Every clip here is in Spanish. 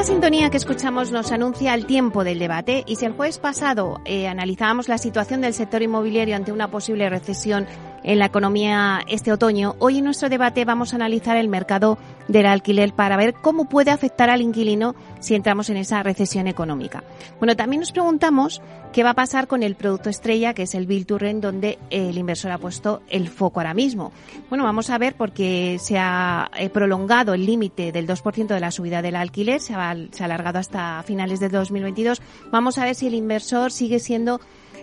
Esta sintonía que escuchamos nos anuncia el tiempo del debate. Y si el jueves pasado eh, analizábamos la situación del sector inmobiliario ante una posible recesión en la economía este otoño, hoy en nuestro debate vamos a analizar el mercado del alquiler para ver cómo puede afectar al inquilino si entramos en esa recesión económica. Bueno, también nos preguntamos qué va a pasar con el producto estrella, que es el Bill to Rent, donde el inversor ha puesto el foco ahora mismo. Bueno, vamos a ver porque se ha eh, prolongado el límite del 2% de la subida del alquiler, se ha, se ha alargado hasta finales de 2022. Vamos a ver si el inversor sigue siendo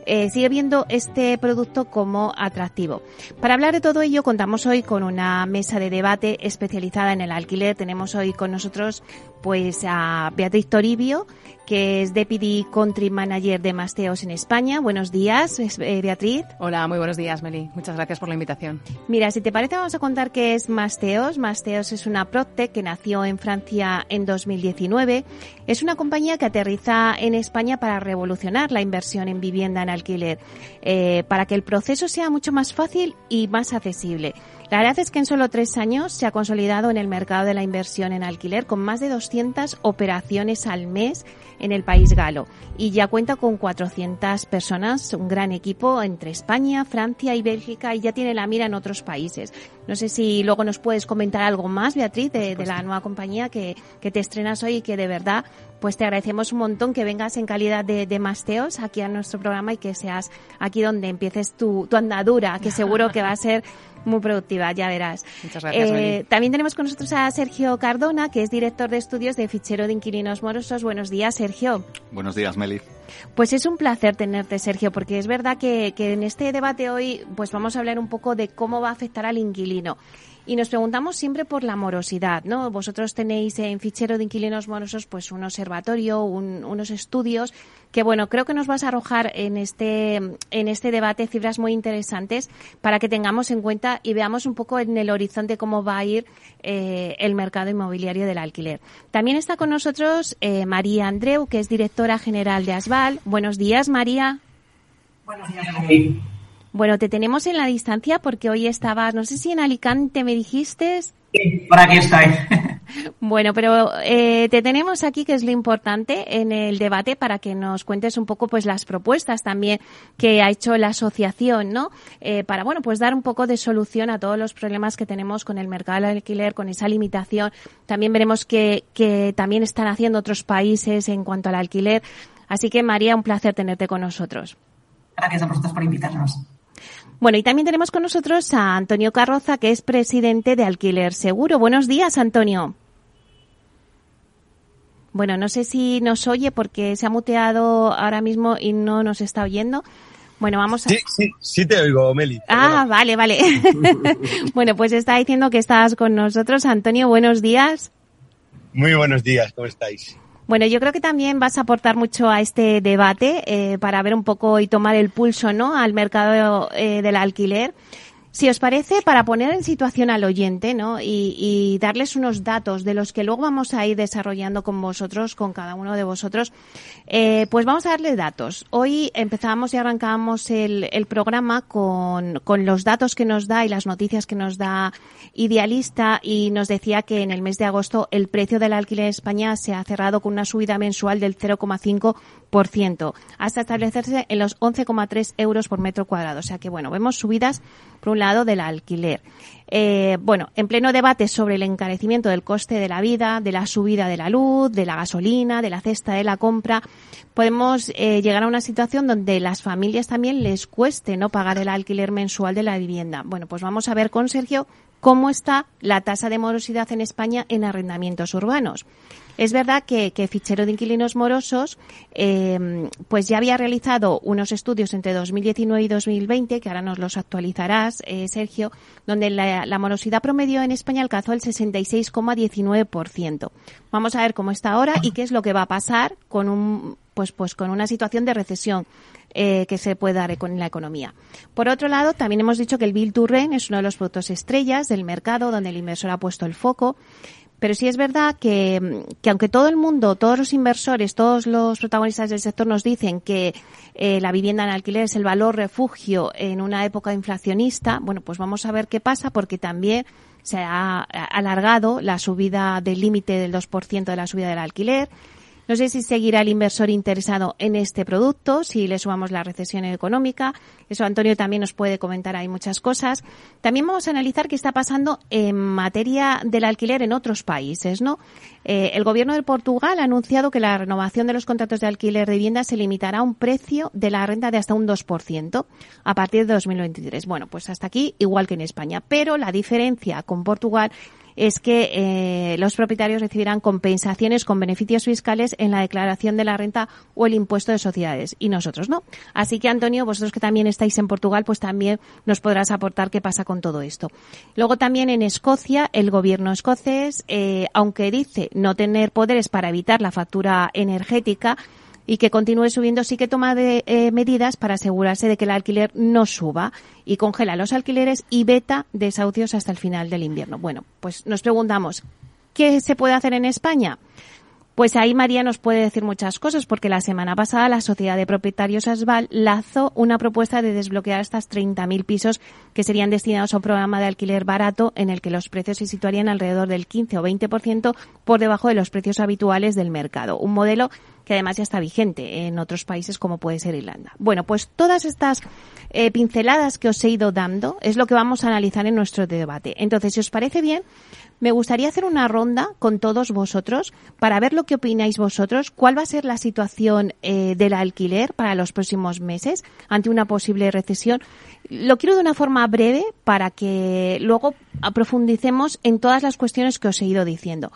eh, sigue viendo este producto como atractivo. Para hablar de todo ello, contamos hoy con una mesa de debate especializada en el alquiler. Tenemos hoy con nosotros pues a Beatriz Toribio, que es Deputy Country Manager de Masteos en España. Buenos días, eh, Beatriz. Hola, muy buenos días, Meli. Muchas gracias por la invitación. Mira, si te parece, vamos a contar qué es Masteos. Masteos es una PropTech que nació en Francia en 2019. Es una compañía que aterriza en España para revolucionar la inversión en vivienda en alquiler, eh, para que el proceso sea mucho más fácil y más accesible. La verdad es que en solo tres años se ha consolidado en el mercado de la inversión en alquiler con más de 200 operaciones al mes en el país galo y ya cuenta con 400 personas, un gran equipo entre España, Francia y Bélgica y ya tiene la mira en otros países. No sé si luego nos puedes comentar algo más, Beatriz, de, la nueva compañía que, que, te estrenas hoy y que de verdad pues te agradecemos un montón que vengas en calidad de, de masteos aquí a nuestro programa y que seas aquí donde empieces tu, tu andadura, que seguro que va a ser muy productiva, ya verás. Muchas gracias. Eh, también tenemos con nosotros a Sergio Cardona, que es director de estudios de Fichero de Inquilinos Morosos. Buenos días, Sergio. Buenos días, Meli. Pues es un placer tenerte, Sergio, porque es verdad que, que en este debate hoy pues vamos a hablar un poco de cómo va a afectar al inquilino. Y nos preguntamos siempre por la morosidad, ¿no? Vosotros tenéis en fichero de inquilinos morosos pues un observatorio, unos estudios que bueno, creo que nos vas a arrojar en este en este debate cifras muy interesantes para que tengamos en cuenta y veamos un poco en el horizonte cómo va a ir eh, el mercado inmobiliario del alquiler. También está con nosotros eh, María Andreu, que es directora general de Asval. Buenos días, María. Buenos días, María. Bueno, te tenemos en la distancia porque hoy estabas, no sé si en Alicante me dijiste. Sí, por aquí estoy. Bueno, pero eh, te tenemos aquí, que es lo importante, en el debate para que nos cuentes un poco pues las propuestas también que ha hecho la asociación, ¿no? Eh, para, bueno, pues dar un poco de solución a todos los problemas que tenemos con el mercado del alquiler, con esa limitación. También veremos que, que también están haciendo otros países en cuanto al alquiler. Así que, María, un placer tenerte con nosotros. Gracias a vosotros por invitarnos. Bueno, y también tenemos con nosotros a Antonio Carroza, que es presidente de Alquiler Seguro. Buenos días, Antonio. Bueno, no sé si nos oye porque se ha muteado ahora mismo y no nos está oyendo. Bueno, vamos a... Sí, sí, sí te oigo, Meli. Ah, vale, vale. bueno, pues está diciendo que estás con nosotros. Antonio, buenos días. Muy buenos días, ¿cómo estáis? Bueno, yo creo que también vas a aportar mucho a este debate eh, para ver un poco y tomar el pulso, ¿no? Al mercado eh, del alquiler. Si os parece, para poner en situación al oyente, ¿no? Y, darles unos datos de los que luego vamos a ir desarrollando con vosotros, con cada uno de vosotros, eh, pues vamos a darle datos. Hoy empezamos y arrancamos el, el programa con, con los datos que nos da y las noticias que nos da Idealista y nos decía que en el mes de agosto el precio del alquiler en España se ha cerrado con una subida mensual del 0,5% hasta establecerse en los 11,3 euros por metro cuadrado. O sea que, bueno, vemos subidas por un lado del alquiler. Eh, bueno, en pleno debate sobre el encarecimiento del coste de la vida, de la subida de la luz, de la gasolina, de la cesta de la compra, podemos eh, llegar a una situación donde las familias también les cueste no pagar el alquiler mensual de la vivienda. Bueno, pues vamos a ver con Sergio cómo está la tasa de morosidad en España en arrendamientos urbanos. Es verdad que, Fichero de Inquilinos Morosos eh, pues ya había realizado unos estudios entre 2019 y 2020, que ahora nos los actualizarás, eh, Sergio, donde la, morosidad promedio en España alcanzó el 66,19%. Vamos a ver cómo está ahora y qué es lo que va a pasar con un pues pues con una situación de recesión eh, que se puede dar con la economía. Por otro lado, también hemos dicho que el Bill to Rent es uno de los productos estrellas del mercado donde el inversor ha puesto el foco. Pero sí es verdad que, que, aunque todo el mundo, todos los inversores, todos los protagonistas del sector nos dicen que eh, la vivienda en alquiler es el valor refugio en una época inflacionista, bueno, pues vamos a ver qué pasa porque también se ha alargado la subida del límite del 2% de la subida del alquiler. No sé si seguirá el inversor interesado en este producto, si le sumamos la recesión económica. Eso Antonio también nos puede comentar hay muchas cosas. También vamos a analizar qué está pasando en materia del alquiler en otros países, ¿no? Eh, el gobierno de Portugal ha anunciado que la renovación de los contratos de alquiler de vivienda se limitará a un precio de la renta de hasta un 2% a partir de 2023. Bueno, pues hasta aquí igual que en España. Pero la diferencia con Portugal es que eh, los propietarios recibirán compensaciones con beneficios fiscales en la declaración de la renta o el impuesto de sociedades y nosotros no. Así que Antonio, vosotros que también estáis en Portugal, pues también nos podrás aportar qué pasa con todo esto. Luego también en Escocia, el gobierno escocés, eh, aunque dice no tener poderes para evitar la factura energética, y que continúe subiendo, sí que toma de, eh, medidas para asegurarse de que el alquiler no suba y congela los alquileres y veta desahucios hasta el final del invierno. Bueno, pues nos preguntamos, ¿qué se puede hacer en España? Pues ahí María nos puede decir muchas cosas, porque la semana pasada la Sociedad de Propietarios Asval lanzó una propuesta de desbloquear estas 30.000 pisos que serían destinados a un programa de alquiler barato en el que los precios se situarían alrededor del 15 o 20% por debajo de los precios habituales del mercado. Un modelo que además ya está vigente en otros países como puede ser Irlanda. Bueno, pues todas estas eh, pinceladas que os he ido dando es lo que vamos a analizar en nuestro debate. Entonces, si os parece bien, me gustaría hacer una ronda con todos vosotros para ver lo que opináis vosotros, cuál va a ser la situación eh, del alquiler para los próximos meses ante una posible recesión. Lo quiero de una forma breve para que luego aprofundicemos en todas las cuestiones que os he ido diciendo.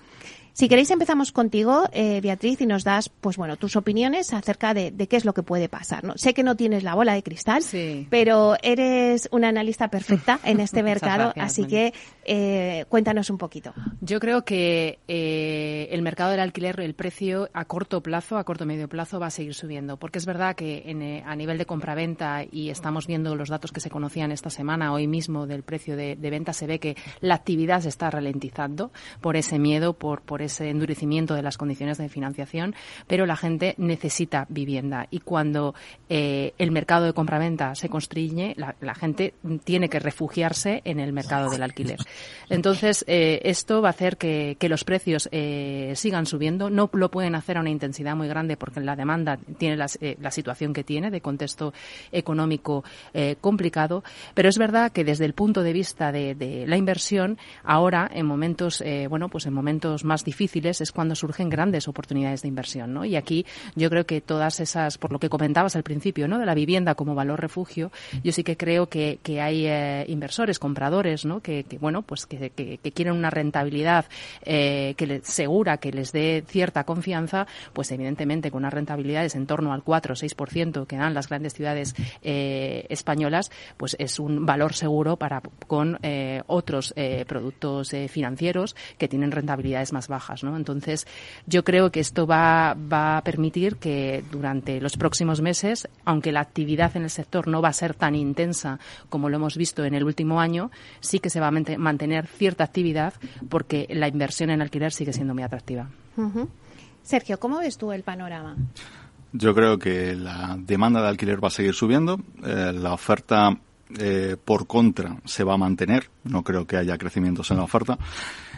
Si queréis empezamos contigo, eh, Beatriz, y nos das, pues bueno, tus opiniones acerca de, qué es lo que puede pasar. ¿no? Sé que no tienes la bola de cristal, pero eres una analista perfecta en este mercado, así que eh, cuéntanos un poquito. Yo creo que eh, el mercado del alquiler, el precio a corto plazo, a corto medio plazo, va a seguir subiendo, porque es verdad que en, a nivel de compraventa y estamos viendo los datos que se conocían esta semana, hoy mismo del precio de, venta, se ve que la actividad se está ralentizando por ese miedo, por, por ese endurecimiento de las condiciones de financiación, pero la gente necesita vivienda y cuando eh, el mercado de compraventa se constriñe, la, gente tiene que refugiarse en el mercado del alquiler. Entonces, eh, esto va a hacer que, los precios eh, sigan subiendo. No lo pueden hacer a una intensidad muy grande porque la demanda tiene la, situación que tiene de contexto económico complicado, pero es verdad que desde el punto de vista de, de la inversión, ahora en momentos, bueno, pues en momentos más difíciles es cuando surgen grandes oportunidades de inversión, ¿no? Y aquí yo creo que todas esas, por lo que comentabas al principio, ¿no? De la vivienda como valor refugio, yo sí que creo que, que hay eh, inversores, compradores, ¿no? Que, bueno, pues que, que, quieren una rentabilidad eh, que les segura, que les dé cierta confianza, pues evidentemente con unas rentabilidades en torno al 4 o 6% que dan las grandes ciudades eh, españolas, pues es un valor seguro para con otros productos financieros que tienen rentabilidades más bajas. Entonces, yo creo que esto va, va a permitir que durante los próximos meses, aunque la actividad en el sector no va a ser tan intensa como lo hemos visto en el último año, sí que se va a mantener cierta actividad porque la inversión en alquiler sigue siendo muy atractiva. Sergio, ¿cómo ves tú el panorama? Yo creo que la demanda de alquiler va a seguir subiendo, eh, la oferta eh, por contra se va a mantener, no creo que haya crecimientos en la oferta.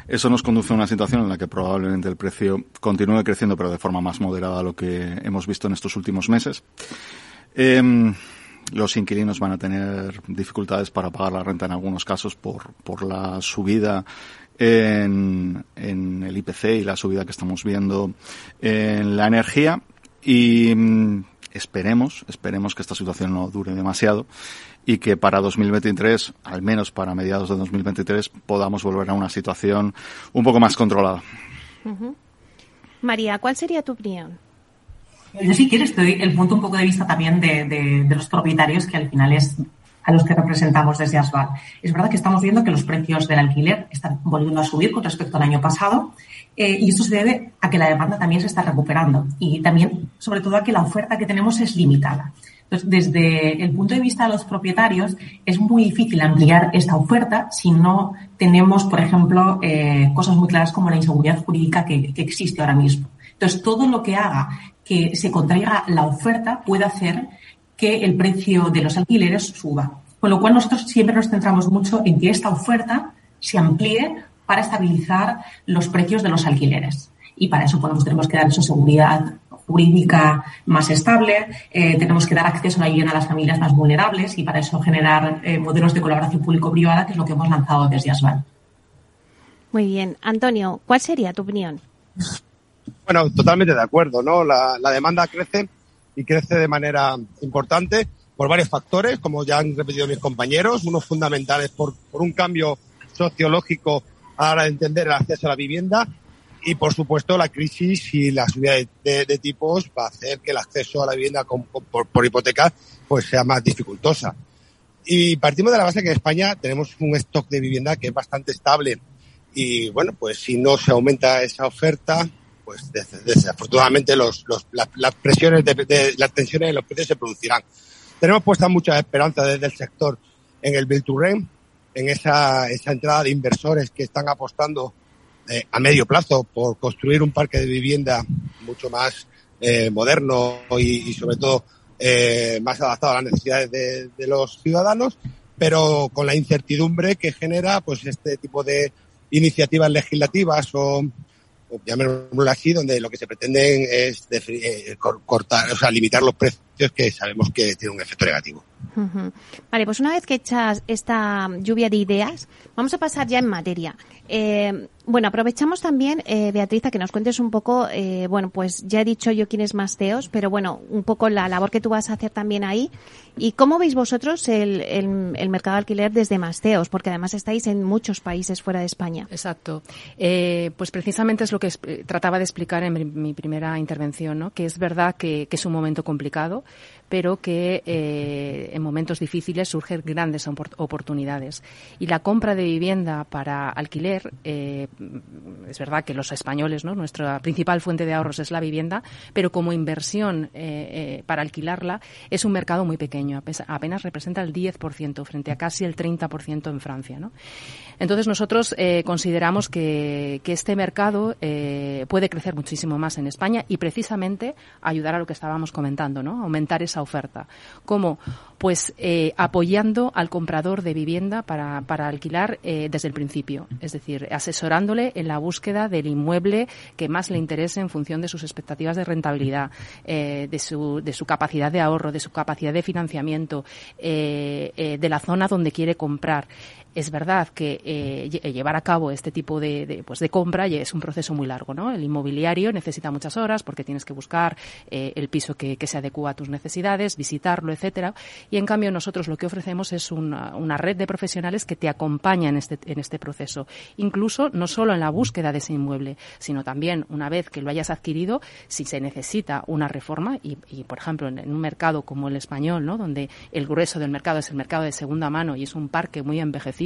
Eso nos conduce a una situación en la que probablemente el precio continúe creciendo, pero de forma más moderada a lo que hemos visto en estos últimos meses. Em, los inquilinos van a tener dificultades para pagar la renta en algunos casos por, por la subida en, en el IPC y la subida que estamos viendo en la energía y mm, esperemos, esperemos que esta situación no dure demasiado y que para 2023, al menos para mediados de 2023, podamos volver a una situación un poco más controlada. María, ¿cuál sería tu opinión? Yo si quieres doy el punto un poco de vista también de, de, los propietarios que al final es a los que representamos desde ASBAL. Es verdad que estamos viendo que los precios del alquiler están volviendo a subir con respecto al año pasado eh, y esto se debe a que la demanda también se está recuperando y también, sobre todo, a que la oferta que tenemos es limitada. Entonces, desde el punto de vista de los propietarios, es muy difícil ampliar esta oferta si no tenemos, por ejemplo, eh, cosas muy claras como la inseguridad jurídica que, existe ahora mismo. Entonces, todo lo que haga que se contraiga la oferta puede hacer que el precio de los alquileres suba. Con lo cual, nosotros siempre nos centramos mucho en que esta oferta se amplíe para estabilizar los precios de los alquileres. Y para eso podemos, tenemos que dar eso seguridad jurídica más estable, eh, tenemos que dar acceso a la vivienda a las familias más vulnerables y para eso generar eh, modelos de colaboración público-privada, que es lo que hemos lanzado desde ASVAL. Muy bien. Antonio, ¿cuál sería tu opinión? Bueno, totalmente de acuerdo, ¿no? La, la demanda crece y crece de manera importante por varios factores, como ya han repetido mis compañeros, unos fundamentales por, por un cambio sociológico a la hora de entender el acceso a la vivienda y, por supuesto, la crisis y la subida de, de, de tipos va a hacer que el acceso a la vivienda con, con, por, por, hipoteca pues sea más dificultosa. Y partimos de la base que en España tenemos un stock de vivienda que es bastante estable y, bueno, pues si no se aumenta esa oferta, pues desafortunadamente los, los, las, las presiones de, de, las tensiones en los precios se producirán. Tenemos puestas muchas esperanzas desde el sector en el Build to Rent, en esa, esa entrada de inversores que están apostando eh, a medio plazo por construir un parque de vivienda mucho más eh, moderno y, y, sobre todo eh, más adaptado a las necesidades de, de, los ciudadanos, pero con la incertidumbre que genera pues este tipo de iniciativas legislativas o, o llamémoslo así, donde lo que se pretende es eh, cortar, o sea, limitar los precios que sabemos que tiene un efecto negativo. Vale, pues una vez que echas esta lluvia de ideas, vamos a pasar ya en materia. Eh, bueno, aprovechamos también, eh, Beatriz, a que nos cuentes un poco, eh, bueno, pues ya he dicho yo quién es Masteos, pero bueno, un poco la labor que tú vas a hacer también ahí. ¿Y cómo veis vosotros el, el, el mercado alquiler desde Masteos? Porque además estáis en muchos países fuera de España. Exacto. Eh, pues precisamente es lo que es, trataba de explicar en mi, mi, primera intervención, ¿no? Que es verdad que, que es un momento complicado, pero que eh, en momentos difíciles surgen grandes oportunidades. Y la compra de vivienda para alquiler, eh, es verdad que los españoles, nuestra principal fuente de ahorros es la vivienda, pero como inversión eh, eh para alquilarla es un mercado muy pequeño, apenas representa el 10% frente a casi el 30% en Francia. ¿no? Entonces nosotros eh, consideramos que, este mercado puede crecer muchísimo más en España y precisamente ayudar a lo que estábamos comentando, ¿no? aumentar esa oferta. ¿Cómo? Pues apoyando al comprador de vivienda para, para alquilar desde el principio, es decir, en la búsqueda del inmueble que más le interese en función de sus expectativas de rentabilidad, eh, de, su, de su capacidad de ahorro, de su capacidad de financiamiento, de la zona donde quiere comprar es verdad que eh, llevar a cabo este tipo de, pues de compra es un proceso muy largo, ¿no? El inmobiliario necesita muchas horas porque tienes que buscar eh, el piso que, se adecua a tus necesidades, visitarlo, etcétera. Y en cambio nosotros lo que ofrecemos es una, red de profesionales que te acompañan en este, en este proceso. Incluso no solo en la búsqueda de ese inmueble, sino también una vez que lo hayas adquirido, si se necesita una reforma y, y por ejemplo, en, en un mercado como el español, ¿no? Donde el grueso del mercado es el mercado de segunda mano y es un parque muy envejecido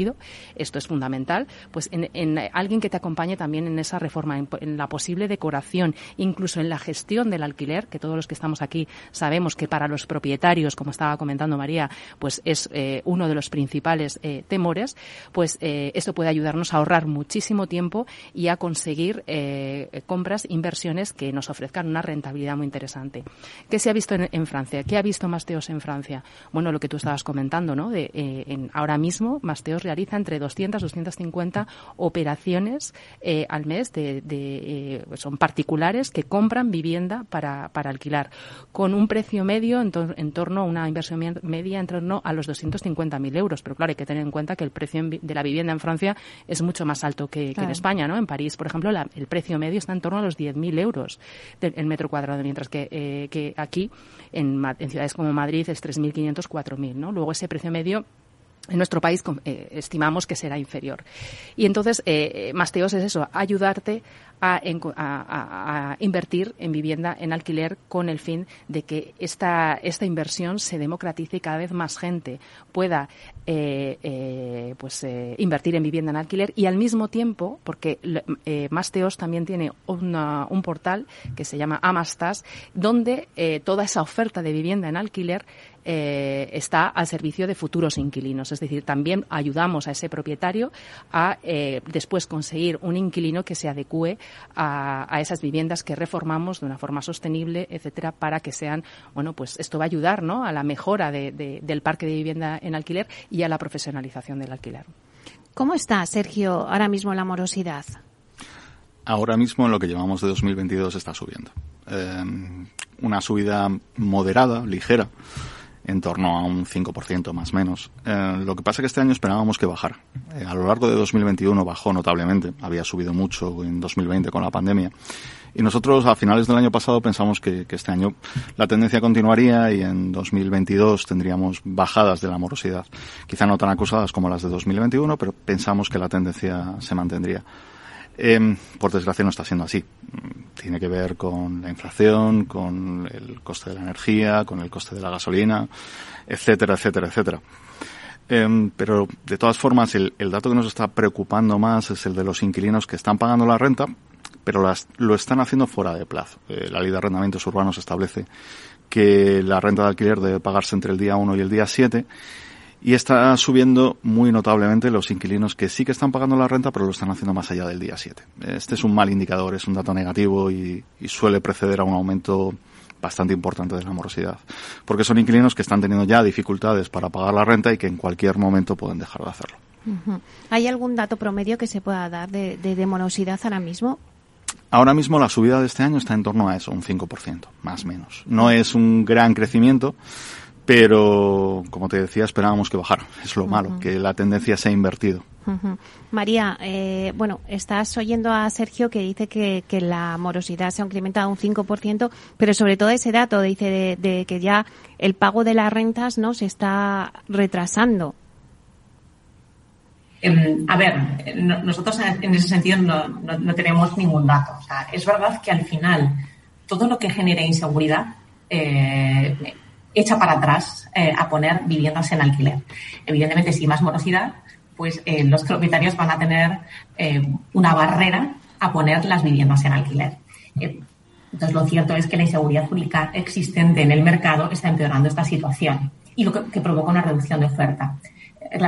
esto es fundamental, pues en, en, alguien que te acompañe también en esa reforma, en, en, la posible decoración, incluso en la gestión del alquiler, que todos los que estamos aquí sabemos que para los propietarios, como estaba comentando María, pues es eh, uno de los principales eh, temores, pues eh, esto puede ayudarnos a ahorrar muchísimo tiempo y a conseguir eh, compras, inversiones que nos ofrezcan una rentabilidad muy interesante. ¿Qué se ha visto en, en Francia? ¿Qué ha visto Masteos en Francia? Bueno, lo que tú estabas comentando, ¿no? De, eh, en, ahora mismo Masteos realiza entre 200 250 operaciones eh, al mes de, de eh, son particulares que compran vivienda para, para alquilar con un precio medio en, to en, torno a una inversión media en torno a los 250.000 euros. Pero claro, hay que tener en cuenta que el precio de la vivienda en Francia es mucho más alto que, claro. que en España. ¿no? En París, por ejemplo, la, el precio medio está en torno a los 10.000 euros el metro cuadrado, mientras que, eh, que aquí en, en ciudades como Madrid es 3.500, 4.000. ¿no? Luego ese precio medio en nuestro país eh, estimamos que será inferior. Y entonces, eh, Masteos es eso, ayudarte a, invertir en vivienda, en alquiler, con el fin de que esta, esta inversión se democratice y cada vez más gente pueda eh, eh, pues, eh, invertir en vivienda en alquiler y al mismo tiempo, porque Masteos también tiene una, un portal que se llama Amastas, donde toda esa oferta de vivienda en alquiler está al servicio de futuros inquilinos. Es decir, también ayudamos a ese propietario a después conseguir un inquilino que se adecue a, esas viviendas que reformamos de una forma sostenible, etcétera, para que sean, bueno, pues esto va a ayudar, ¿no? A la mejora del parque de vivienda en alquiler y a la profesionalización del alquiler. ¿Cómo está, Sergio, ahora mismo la morosidad? Ahora mismo en lo que llevamos de 2022 está subiendo. Eh, una subida moderada, ligera, en torno a un 5% más menos. Eh, lo que pasa es que este año esperábamos que bajara. Eh, a lo largo de 2021 bajó notablemente, había subido mucho en 2020 con la pandemia. Y nosotros a finales del año pasado pensamos que, que este año la tendencia continuaría y en 2022 tendríamos bajadas de la morosidad. Quizá no tan acusadas como las de 2021, pero pensamos que la tendencia se mantendría. Eh, por desgracia no está siendo así. Tiene que ver con la inflación, con el coste de la energía, con el coste de la gasolina, etcétera, etcétera, etcétera. Eh, pero de todas formas, el, dato que nos está preocupando más es el de los inquilinos que están pagando la renta, pero lo están haciendo fuera de plazo. Eh, la ley de arrendamientos urbanos establece que la renta de alquiler debe pagarse entre el día 1 y el día 7 y está subiendo muy notablemente los inquilinos que sí que están pagando la renta, pero lo están haciendo más allá del día 7. Este es un mal indicador, es un dato negativo y, suele preceder a un aumento bastante importante de la morosidad. Porque son inquilinos que están teniendo ya dificultades para pagar la renta y que en cualquier momento pueden dejar de hacerlo. ¿Hay algún dato promedio que se pueda dar de, de, de, morosidad ahora mismo? Ahora mismo la subida de este año está en torno a eso, un 5%, más o menos. No es un gran crecimiento, pero como te decía esperábamos que bajara. Es lo malo, que la tendencia se ha invertido. María, eh, bueno, estás oyendo a Sergio que dice que, la morosidad se ha incrementado un 5%, pero sobre todo ese dato dice de, que ya el pago de las rentas no se está retrasando. Em, a ver, nosotros en ese sentido no, tenemos ningún dato. es verdad que al final todo lo que genera inseguridad eh, echa para atrás eh, a poner viviendas en alquiler. Evidentemente, si más morosidad, pues eh, los propietarios van a tener eh, una barrera a poner las viviendas en alquiler. entonces, lo cierto es que la inseguridad jurídica existente en el mercado está empeorando esta situación y lo que, que provoca una reducción de oferta.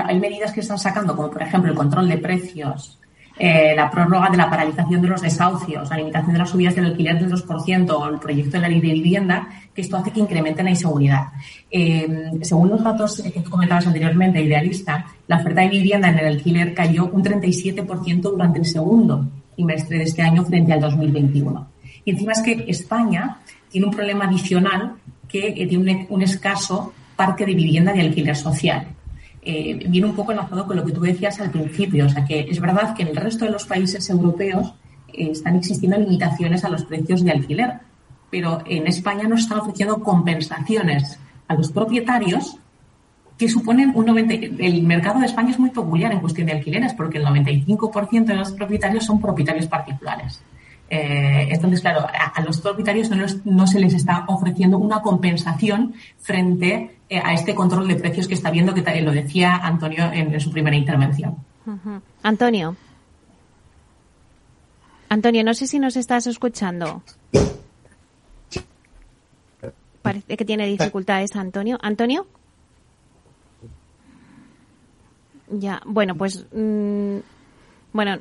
Hay medidas que están sacando, como por ejemplo el control de precios, eh, la prórroga de la paralización de los desahucios, la limitación de las subidas del alquiler del 2% o el proyecto de la ley de vivienda, que esto hace que incremente la inseguridad. Eh, según los datos que comentabas anteriormente, Idealista, la oferta de vivienda en el alquiler cayó un 37% durante el segundo trimestre de este año frente al 2021. Y encima es que España tiene un problema adicional que eh, tiene un escaso parque de vivienda de alquiler social. Eh, viene un poco enlazado con lo que tú decías al principio. O sea, que es verdad que en el resto de los países europeos eh, están existiendo limitaciones a los precios de alquiler, pero en España nos están ofreciendo compensaciones a los propietarios que suponen un 90. El mercado de España es muy peculiar en cuestión de alquileres porque el 95% de los propietarios son propietarios particulares. Eh, entonces, claro, a, los propietarios no, se les está ofreciendo una compensación frente eh, a este control de precios que está viendo, que lo decía Antonio en, su primera intervención. Antonio. Antonio, no sé si nos estás escuchando. Parece que tiene dificultades Antonio. Antonio. Ya, bueno, pues. Mm, bueno.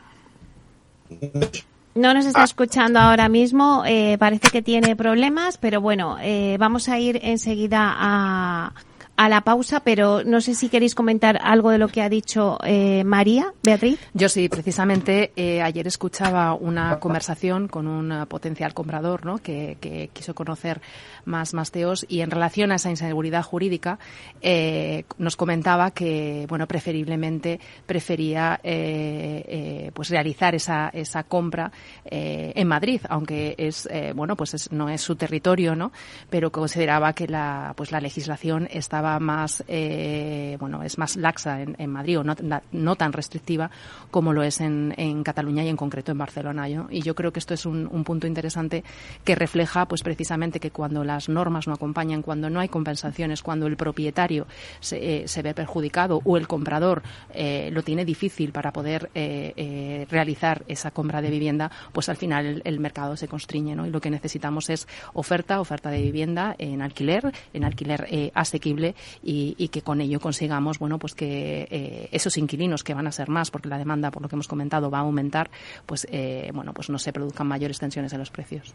No nos está escuchando ahora mismo, eh, parece que tiene problemas, pero bueno, eh, vamos a ir enseguida a, a la pausa, pero no sé si queréis comentar algo de lo que ha dicho eh, María, Beatriz. Yo sí, precisamente eh, ayer escuchaba una conversación con un potencial comprador ¿no? que, quiso conocer más Masteos y en relación a esa inseguridad jurídica eh, nos comentaba que bueno preferiblemente prefería eh, pues realizar esa, esa compra en Madrid aunque es bueno pues es, no es su territorio no pero consideraba que la pues la legislación estaba más, eh, bueno, es más laxa en, Madrid o no, no, tan restrictiva como lo es en, en Cataluña y en concreto en Barcelona. Y yo creo que esto es un, un, punto interesante que refleja, pues precisamente que cuando las normas no acompañan, cuando no hay compensaciones, cuando el propietario se, se ve perjudicado o el comprador eh, lo tiene difícil para poder eh, eh, realizar esa compra de vivienda, pues al final el, mercado se constriñe, ¿no? Y lo que necesitamos es oferta, oferta de vivienda en alquiler, en alquiler asequible y, que con ello consigamos, bueno, pues que esos inquilinos que van a ser más, porque la demanda, por lo que hemos comentado, va a aumentar, pues bueno, pues no se produzcan mayores tensiones en los precios.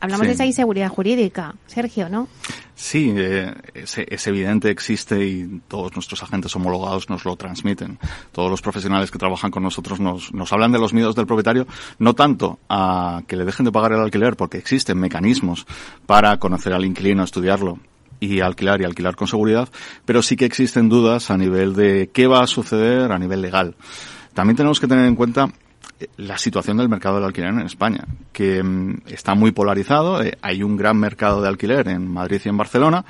hablamos de esa inseguridad jurídica, Sergio, ¿no? Sí, es, es evidente, existe y todos nuestros agentes homologados nos lo transmiten. Todos los profesionales que trabajan con nosotros nos, nos hablan de los miedos del propietario, no tanto a que le dejen de pagar el alquiler, porque existen mecanismos para conocer al inquilino, estudiarlo y alquilar y alquilar con seguridad, pero sí que existen dudas a nivel de qué va a suceder a nivel legal. También tenemos que tener en cuenta la situación del mercado del alquiler en España, que mm, está muy polarizado. Eh, hay un gran mercado de alquiler en Madrid y en Barcelona.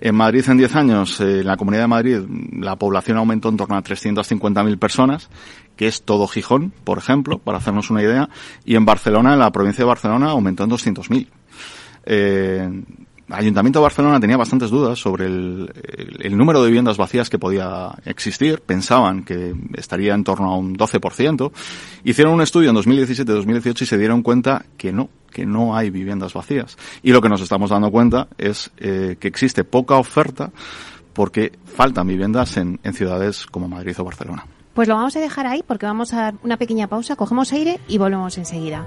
En Madrid, en 10 años, eh, en la Comunidad de Madrid, la población aumentó en torno a 350.000 personas, que es todo Gijón, por ejemplo, para hacernos una idea. Y en Barcelona, en la provincia de Barcelona, aumentó en 200.000. Eh, Ayuntamiento de Barcelona tenía bastantes dudas sobre el, número de viviendas vacías que podía existir. Pensaban que estaría en torno a un 12%. Hicieron un estudio en 2017-2018 y se dieron cuenta que no, que no hay viviendas vacías. Y lo que nos estamos dando cuenta es eh, que existe poca oferta porque faltan viviendas en, en ciudades como Madrid o Barcelona. Pues lo vamos a dejar ahí porque vamos a dar una pequeña pausa, cogemos aire y volvemos enseguida.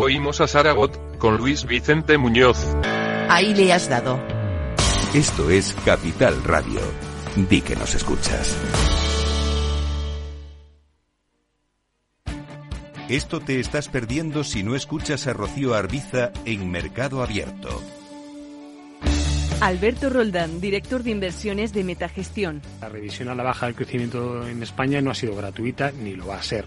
Oímos a Saragot, con Luis Vicente Muñoz. Ahí le has dado. Esto es Capital Radio. Di que nos escuchas. Esto te estás perdiendo si no escuchas a Rocío Arbiza en Mercado Abierto. Alberto Roldán, director de inversiones de Metagestión. La revisión a la baja del crecimiento en España no ha sido gratuita ni lo va a ser.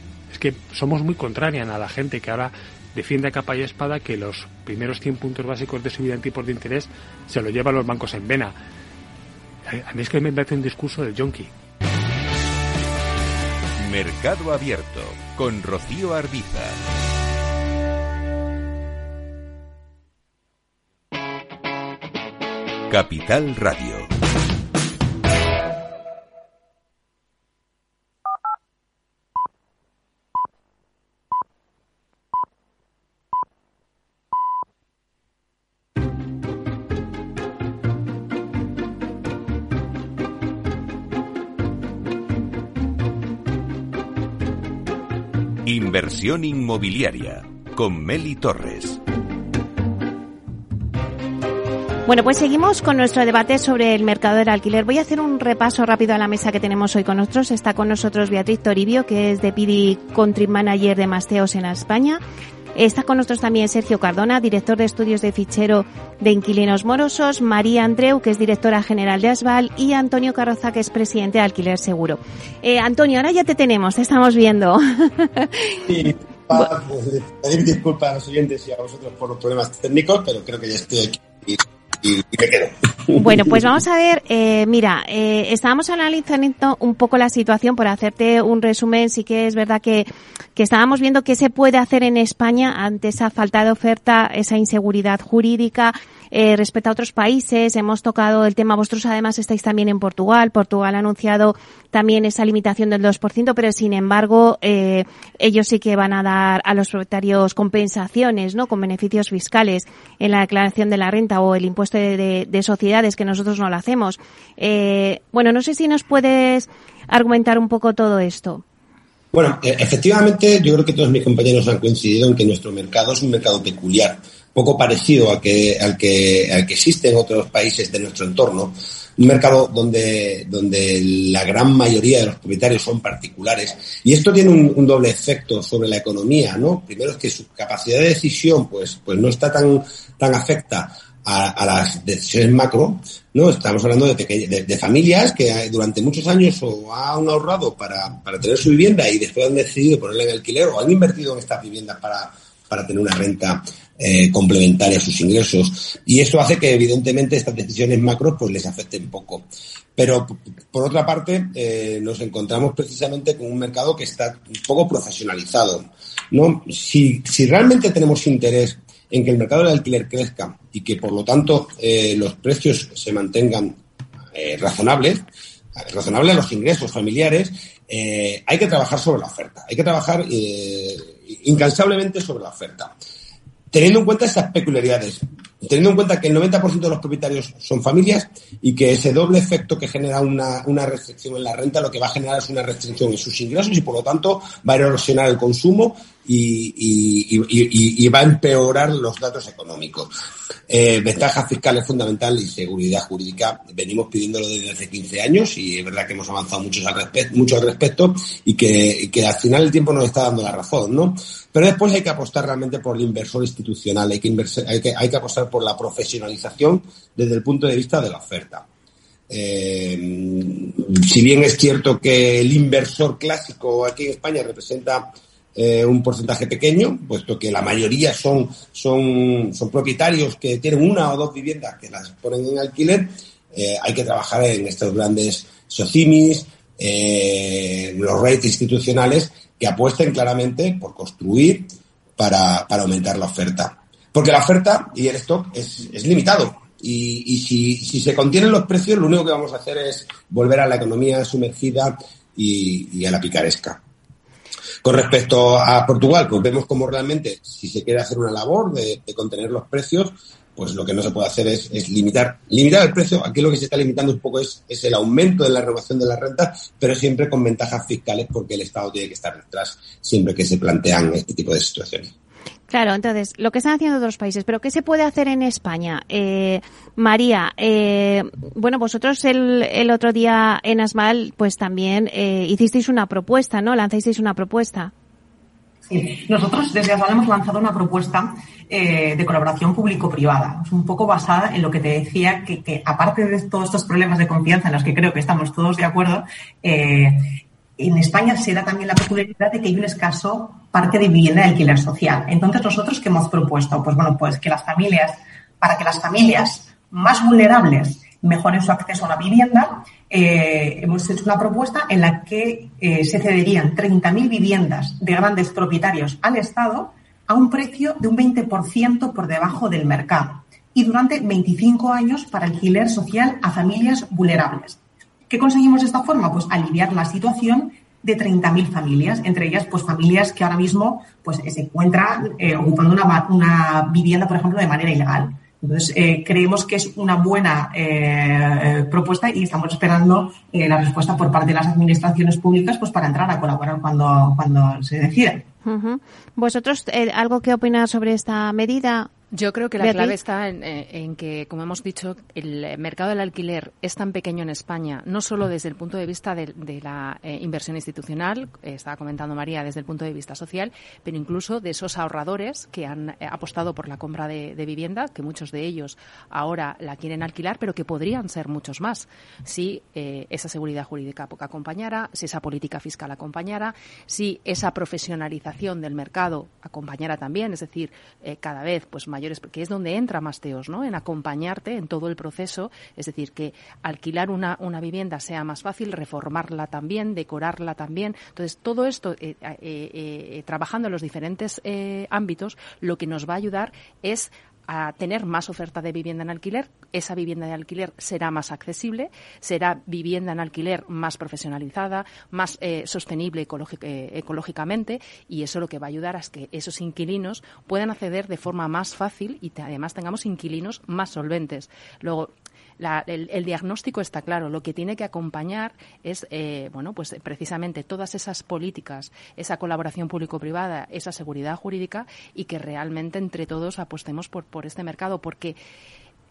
es que somos muy contrarian a la gente que ahora defiende a capa y espada que los primeros 100 puntos básicos de subida en tipos de interés se lo llevan los bancos en vena. Eh, a mí es que me parece un discurso del yonki. Mercado Abierto con Rocío Arbiza. Capital Radio. Inversión inmobiliaria con Meli Torres. Bueno, pues seguimos con nuestro debate sobre el mercado del alquiler. Voy a hacer un repaso rápido a la mesa que tenemos hoy con nosotros. Está con nosotros Beatriz Toribio, que es de PD Country Manager de Masteos en España. Está con nosotros también Sergio Cardona, director de estudios de fichero de inquilinos morosos, María Andreu, que es directora general de Asval, y Antonio Carroza, que es presidente de Alquiler Seguro. Eh, Antonio, ahora ya te tenemos, te estamos viendo. Sí, para pedir disculpas a los oyentes y a vosotros por los problemas técnicos, pero creo que ya estoy aquí Bueno, pues vamos a ver, eh, mira, eh, estábamos analizando un poco la situación por hacerte un resumen. Sí que es verdad que, que estábamos viendo qué se puede hacer en España ante esa falta de oferta, esa inseguridad jurídica. Eh, respecto a otros países, hemos tocado el tema, vosotros además estáis también en Portugal. Portugal ha anunciado también esa limitación del 2%, pero sin embargo, eh, ellos sí que van a dar a los propietarios compensaciones, ¿no? Con beneficios fiscales en la declaración de la renta o el impuesto de, de, de sociedades, que nosotros no lo hacemos. Eh, bueno, no sé si nos puedes argumentar un poco todo esto. Bueno, e, efectivamente, yo creo que todos mis compañeros han coincidido en que nuestro mercado es un mercado peculiar, poco parecido a que, al, que, al que existe en otros países de nuestro entorno. Un mercado donde, donde la gran mayoría de los propietarios son particulares. Y esto tiene un, doble efecto sobre la economía, ¿no? Primero es que su capacidad de decisión, pues, pues no está tan, tan afecta a, las decisiones macro, ¿no? Estamos hablando de, de, de, familias que durante muchos años o han ahorrado para, para tener su vivienda y después han decidido ponerla en alquiler o han invertido en estas viviendas para, para tener una renta eh, complementaria a sus ingresos. Y eso hace que, evidentemente, estas decisiones macro pues les afecten poco. Pero, por otra parte, eh, nos encontramos precisamente con un mercado que está un poco profesionalizado. ¿no? Si, si realmente tenemos interés en que el mercado del alquiler crezca y que, por lo tanto, eh, los precios se mantengan eh, razonables, razonables los ingresos familiares, hay que trabajar sobre la oferta. Hay que trabajar incansablemente sobre la oferta. Teniendo en cuenta esas peculiaridades, teniendo en cuenta que el 90% de los propietarios son familias y que ese doble efecto que genera una, una, restricción en la renta lo que va a generar es una restricción en sus ingresos y por lo tanto va a erosionar el consumo y, va a empeorar los datos económicos. Eh, ventajas fiscales fundamentales y seguridad jurídica venimos pidiéndolo desde hace 15 años y es verdad que hemos avanzado mucho al, respecto, y que, que al final el tiempo nos está dando la razón, ¿no? Pero después hay que apostar realmente por el inversor institucional, hay que, inverse, hay que, hay que apostar por la profesionalización desde el punto de vista de la oferta. Eh, si bien es cierto que el inversor clásico aquí en España representa eh, un porcentaje pequeño, puesto que la mayoría son, son, son propietarios que tienen una o dos viviendas que las ponen en alquiler, eh, hay que trabajar en estos grandes socimis, eh, los rates institucionales que apuesten claramente por construir para, para aumentar la oferta. Porque la oferta y el stock es, es limitado. Y, y si, si, se contienen los precios, lo único que vamos a hacer es volver a la economía sumergida y, y a la picaresca. Con respecto a Portugal, pues vemos como realmente, si se quiere hacer una labor de, contener los precios, pues lo que no se puede hacer es, limitar, limitar el precio. Aquí lo que se está limitando un poco es, el aumento de la renovación de la renta, pero siempre con ventajas fiscales porque el Estado tiene que estar detrás siempre que se plantean este tipo de situaciones. Claro, entonces, lo que están haciendo otros países, pero ¿qué se puede hacer en España? Eh, María, eh, bueno, vosotros el, el, otro día en Asmal, pues también eh, hicisteis una propuesta, ¿no? Lanzasteis una propuesta. Sí, nosotros desde Asmal hemos lanzado una propuesta de colaboración público-privada, un poco basada en lo que te decía, que, que, aparte de todos estos problemas de confianza en los que creo que estamos todos de acuerdo, en España se da también la peculiaridad de que hay un escaso parque de vivienda de alquiler social. Entonces, nosotros qué hemos propuesto? Pues bueno, pues que las familias, para que las familias más vulnerables mejoren su acceso a la vivienda, eh, hemos hecho una propuesta en la que eh, se cederían 30.000 viviendas de grandes propietarios al Estado a un precio de un 20% por debajo del mercado. y durante 25 años para alquiler social a familias vulnerables. ¿Qué conseguimos de esta forma? Pues aliviar la situación de 30.000 familias, entre ellas pues familias que ahora mismo pues se encuentran eh, ocupando una, una, vivienda, por ejemplo, de manera ilegal. Entonces, eh, creemos que es una buena eh, propuesta y estamos esperando eh, la respuesta por parte de las administraciones públicas pues para entrar a colaborar cuando, cuando se decida. ¿Vosotros eh, algo que opináis sobre esta medida? Yo creo que la clave está en, eh, en, que, como hemos dicho, el mercado del alquiler es tan pequeño en España, no solo desde el punto de vista de, de la eh, inversión institucional, eh, estaba comentando María, desde el punto de vista social, pero incluso de esos ahorradores que han eh, apostado por la compra de, de, vivienda, que muchos de ellos ahora la quieren alquilar, pero que podrían ser muchos más si esa seguridad jurídica acompañara, si esa política fiscal acompañara, si esa profesionalización del mercado acompañara también, es decir, cada vez pues mayor que es donde entra Masteos, ¿no? En acompañarte en todo el proceso, es decir, que alquilar una, una vivienda sea más fácil, reformarla también, decorarla también. Entonces, todo esto, eh, eh, eh, trabajando en los diferentes ámbitos, lo que nos va a ayudar es a tener más oferta de vivienda en alquiler, esa vivienda de alquiler será más accesible, será vivienda en alquiler más profesionalizada, más eh, sostenible eh, ecológicamente y eso lo que va a ayudar es que esos inquilinos puedan acceder de forma más fácil y además tengamos inquilinos más solventes. Luego, la, el, el, diagnóstico está claro. Lo que tiene que acompañar es, eh, bueno, pues precisamente todas esas políticas, esa colaboración público-privada, esa seguridad jurídica y que realmente entre todos apostemos por, por este mercado, porque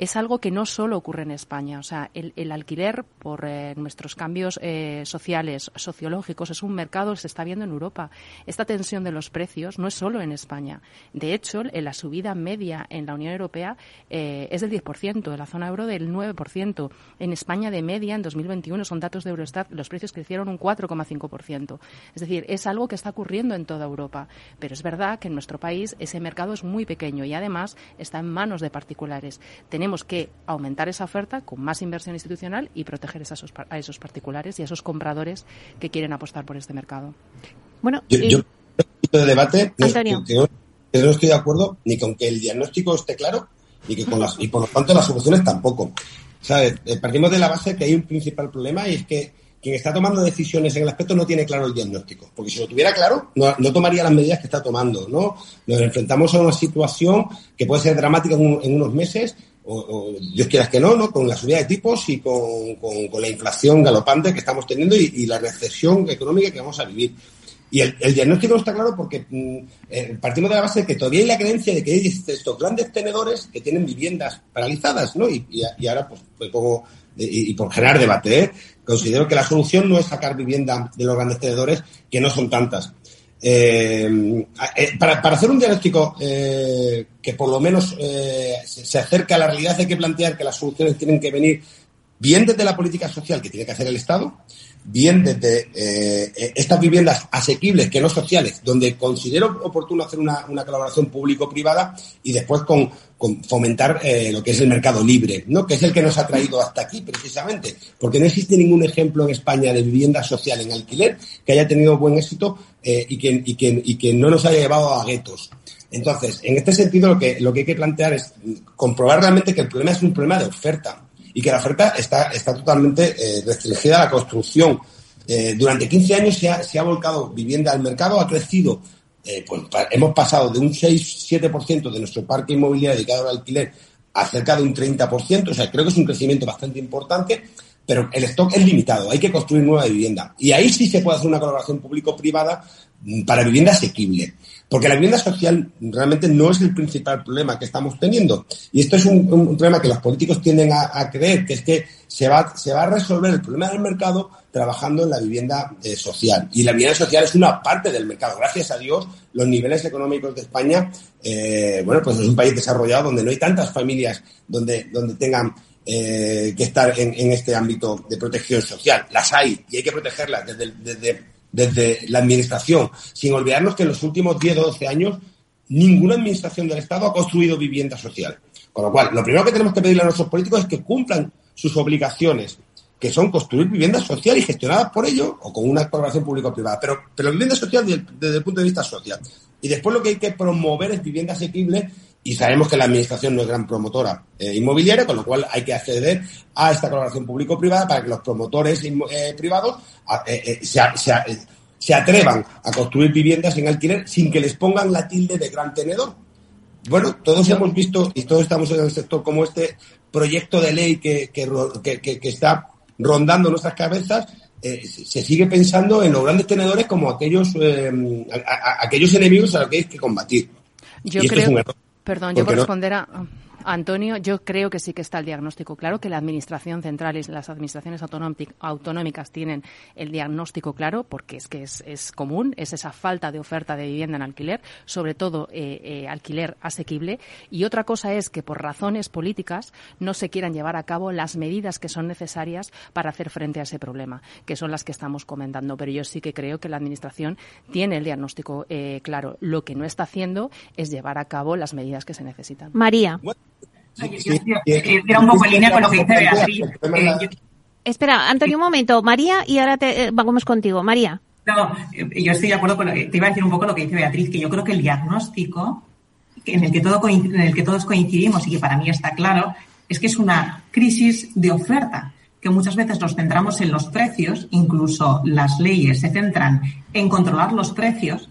es algo que no solo ocurre en España. O sea, el, alquiler, por eh, nuestros cambios eh, sociales, sociológicos, es un mercado que se está viendo en Europa. Esta tensión de los precios no es solo en España. De hecho, en la subida media en la Unión Europea eh, es del 10%, en la zona euro del 9%. En España, de media, en 2021, son datos de Eurostat, los precios crecieron un 4,5%. Es decir, es algo que está ocurriendo en toda Europa. Pero es verdad que en nuestro país ese mercado es muy pequeño y además está en manos de particulares. Tenemos tenemos que aumentar esa oferta con más inversión institucional y proteger a esos, a esos particulares y a esos compradores que quieren apostar por este mercado. Bueno, yo, yo de debate Antonio. Que, que, no estoy de acuerdo ni con que el diagnóstico esté claro ni que con las, y por lo tanto las soluciones tampoco. ¿Sabes? Partimos de la base que hay un principal problema y es que quien está tomando decisiones en el aspecto no tiene claro el diagnóstico. Porque si lo tuviera claro, no, no tomaría las medidas que está tomando. ¿no? Nos enfrentamos a una situación que puede ser dramática en, un, en unos meses o, Dios quieras que no, ¿no? Con la subida de tipos y con, con, la inflación galopante que estamos teniendo y, la recesión económica que vamos a vivir. Y el, el diagnóstico no está claro porque mm, eh, partimos de la base de que todavía hay la creencia de que hay estos grandes tenedores que tienen viviendas paralizadas, ¿no? Y, ahora, pues, me pongo, y, por generar debate, ¿eh? considero que la solución no es sacar vivienda de los grandes tenedores, que no son tantas. Eh, eh, para, para, hacer un diagnóstico eh, que por lo menos eh, se, acerque a la realidad hay que plantear que las soluciones tienen que venir bien desde la política social que tiene que hacer el Estado, bien desde eh, estas viviendas asequibles, que no sociales, donde considero oportuno hacer una, colaboración público-privada y después con, fomentar eh, lo que es el mercado libre, ¿no? que es el que nos ha traído hasta aquí precisamente, porque no existe ningún ejemplo en España de vivienda social en alquiler que haya tenido buen éxito eh, y, que, y, que, y que no nos haya llevado a guetos. Entonces, en este sentido, lo que, lo que hay que plantear es comprobar realmente que el problema es un problema de oferta y que la oferta está, está totalmente eh, restringida a la construcción. Eh, durante 15 años se ha, se ha volcado vivienda al mercado, ha crecido, eh, pues hemos pasado de un 6-7% de nuestro parque inmobiliario dedicado al alquiler a cerca de un 30%, o sea, creo que es un crecimiento bastante importante, pero el stock es limitado, hay que construir nueva vivienda. Y ahí sí se puede hacer una colaboración público-privada para vivienda asequible. Porque la vivienda social realmente no es el principal problema que estamos teniendo. Y esto es un, problema que los políticos tienden a, creer, que es que se va, se va a resolver el problema del mercado trabajando en la vivienda eh, social. Y la vivienda social es una parte del mercado. Gracias a Dios, los niveles económicos de España, eh, bueno, pues es un país desarrollado donde no hay tantas familias donde, donde tengan eh, que estar en, este ámbito de protección social. Las hay y hay que protegerlas desde desde la administración, sin olvidarnos que en los últimos 10 o 12 años ninguna administración del Estado ha construido vivienda social. Con lo cual, lo primero que tenemos que pedirle a nuestros políticos es que cumplan sus obligaciones, que son construir vivienda social y gestionadas por ellos o con una colaboración público-privada, pero, pero vivienda social desde, desde, el punto de vista social. Y después lo que hay que promover es vivienda asequible y sabemos que la administración no es gran promotora eh, inmobiliaria, con lo cual hay que acceder a esta colaboración público-privada para que los promotores eh, privados eh, se, atrevan a construir viviendas en alquiler sin que les pongan la tilde de gran tenedor. Bueno, todos hemos visto y todos estamos en el sector como este proyecto de ley que, que, está rondando nuestras cabezas, se sigue pensando en los grandes tenedores como aquellos, aquellos enemigos a los que hay que combatir. Yo creo, Perdón, yo por responder a, Antonio, yo creo que sí que está el diagnóstico claro, que la Administración central y las administraciones autonómicas tienen el diagnóstico claro, porque es que es, común, es esa falta de oferta de vivienda en alquiler, sobre todo eh, eh, alquiler asequible. Y otra cosa es que por razones políticas no se quieran llevar a cabo las medidas que son necesarias para hacer frente a ese problema, que son las que estamos comentando. Pero yo sí que creo que la Administración tiene el diagnóstico eh, claro. Lo que no está haciendo es llevar a cabo las medidas que se necesitan. María. Era un poco en línea con lo que dice Beatriz. Eh, Espera, Antonio, un momento. María, y ahora te, eh, vamos contigo. María. No, eh, yo estoy de acuerdo con lo que te iba a decir un poco lo que dice Beatriz, que yo creo que el diagnóstico en el que, todo, en el que todos coincidimos y que para mí está claro, es que es una crisis de oferta, que muchas veces nos centramos en los precios, incluso las leyes se centran en controlar los precios,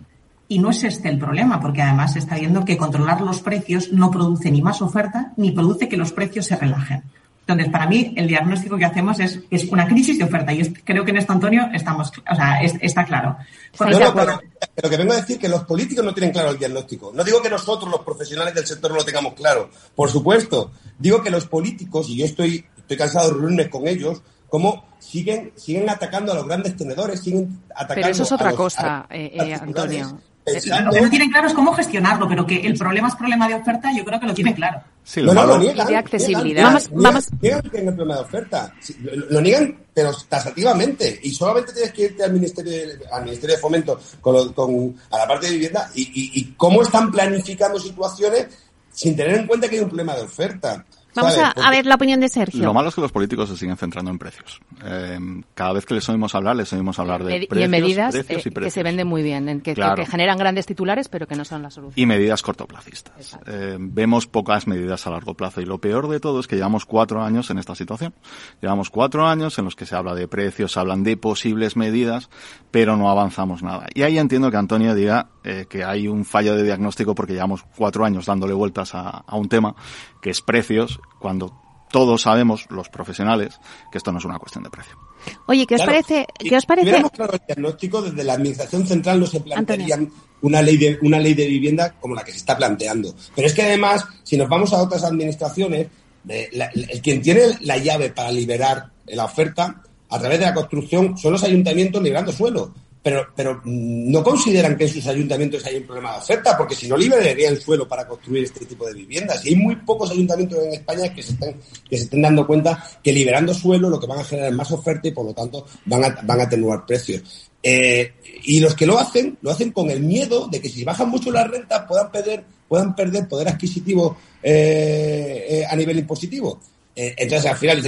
y no es este el problema, porque además se está viendo que controlar los precios no produce ni más oferta ni produce que los precios se relajen. Entonces, para mí, el diagnóstico que hacemos es, es una crisis de oferta. Y creo que en esto, Antonio, estamos, o sea, está claro. pero, que vengo a decir que los políticos no tienen claro el diagnóstico. No digo que nosotros, los profesionales del sector, no lo tengamos claro. Por supuesto. Digo que los políticos, y yo estoy, estoy cansado de reunirme con ellos, cómo siguen, siguen atacando a los grandes tenedores, siguen atacando Pero eso es otra cosa, eh, eh, Antonio. Lo que no tienen claro es cómo gestionarlo, pero que el problema es problema de oferta, yo creo que lo tienen claro. Sí, lo, no, lo niegan, de accesibilidad. vamos, vamos. Niegan, que el problema de oferta. lo, niegan, pero tasativamente. Y solamente tienes que irte al Ministerio de, al Ministerio de Fomento con, con a la parte de vivienda y, y, y cómo están planificando situaciones sin tener en cuenta que hay un problema de oferta. Vamos a, ver la opinión de Sergio. Lo malo es que los políticos se siguen centrando en precios. Eh, cada vez que les oímos hablar, les oímos hablar de precios, y en medidas eh, que se venden muy bien, en que, generan grandes titulares, pero que no son la solución. Y medidas cortoplacistas. Eh, vemos pocas medidas a largo plazo. Y lo peor de todo es que llevamos cuatro años en esta situación. Llevamos cuatro años en los que se habla de precios, se hablan de posibles medidas, pero no avanzamos nada. Y ahí entiendo que Antonio diga que hay un fallo de diagnóstico porque llevamos cuatro años dándole vueltas a, a un tema que es precios cuando todos sabemos, los profesionales, que esto no es una cuestión de precio. Oye, ¿qué os parece? ¿Qué os parece? Si claro el diagnóstico, desde la administración central no se plantearían una ley de una ley de vivienda como la que se está planteando. Pero es que además, si nos vamos a otras administraciones, el quien tiene la llave para liberar la oferta a través de la construcción son los ayuntamientos liberando suelo pero, pero no consideran que en sus ayuntamientos hay un problema de oferta, porque si no liberarían el suelo para construir este tipo de viviendas. Y hay muy pocos ayuntamientos en España que se están, que se estén dando cuenta que liberando suelo lo que van a generar es más oferta y por lo tanto van a, van a atenuar precios. Eh, y los que lo hacen, lo hacen con el miedo de que si bajan mucho las rentas puedan perder, puedan perder poder adquisitivo eh, eh, a nivel impositivo. entonces, al final,